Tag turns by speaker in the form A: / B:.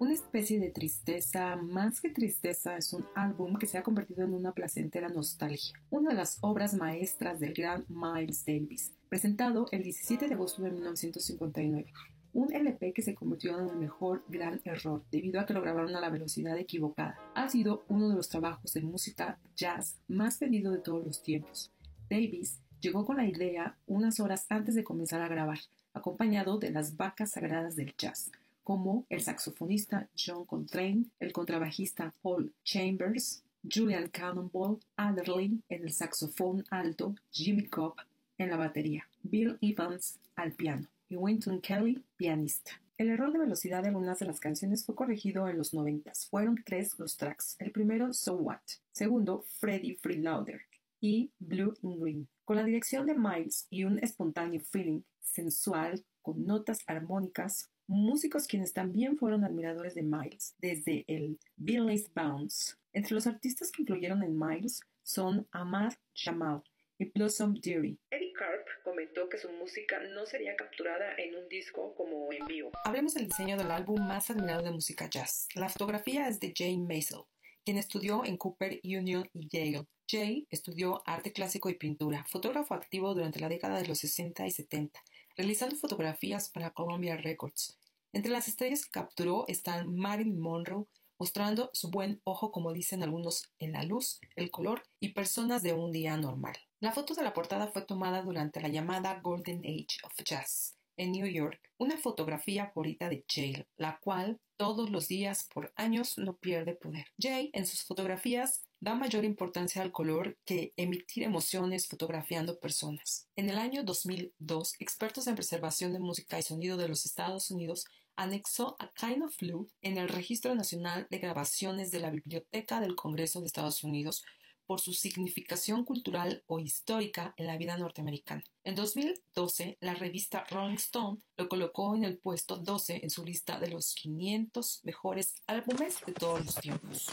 A: Una especie de tristeza, más que tristeza, es un álbum que se ha convertido en una placentera nostalgia, una de las obras maestras del gran Miles Davis, presentado el 17 de agosto de 1959. Un LP que se convirtió en el mejor gran error debido a que lo grabaron a la velocidad equivocada. Ha sido uno de los trabajos de música jazz más vendido de todos los tiempos. Davis llegó con la idea unas horas antes de comenzar a grabar, acompañado de las vacas sagradas del jazz como el saxofonista John Coltrane, el contrabajista Paul Chambers, Julian Cannonball Adderley en el saxofón alto, Jimmy Cobb en la batería, Bill Evans al piano y Winton Kelly pianista. El error de velocidad de algunas de las canciones fue corregido en los 90. Fueron tres los tracks. El primero, So What. Segundo, Freddy Freeloader y Blue in Green. Con la dirección de Miles y un espontáneo feeling sensual con notas armónicas, músicos quienes también fueron admiradores de Miles, desde el Billy's Bounce. Entre los artistas que incluyeron en Miles son Ahmad Jamal y Blossom Deary. Eddie Carp comentó que su música no sería capturada en un disco como en vivo. Hablemos del diseño del álbum más admirado de música jazz. La fotografía es de Jane Maisel, quien estudió en Cooper Union y Yale. Jay estudió arte clásico y pintura, fotógrafo activo durante la década de los 60 y 70, realizando fotografías para Columbia Records. Entre las estrellas que capturó están Marilyn Monroe, mostrando su buen ojo, como dicen algunos, en la luz, el color y personas de un día normal. La foto de la portada fue tomada durante la llamada Golden Age of Jazz en New York, una fotografía favorita de Jay, la cual todos los días por años no pierde poder. Jay en sus fotografías da mayor importancia al color que emitir emociones fotografiando personas. En el año 2002, expertos en preservación de música y sonido de los Estados Unidos anexó a Kind of Blue en el Registro Nacional de Grabaciones de la Biblioteca del Congreso de Estados Unidos por su significación cultural o histórica en la vida norteamericana. En 2012, la revista Rolling Stone lo colocó en el puesto 12 en su lista de los 500 mejores álbumes de todos los tiempos.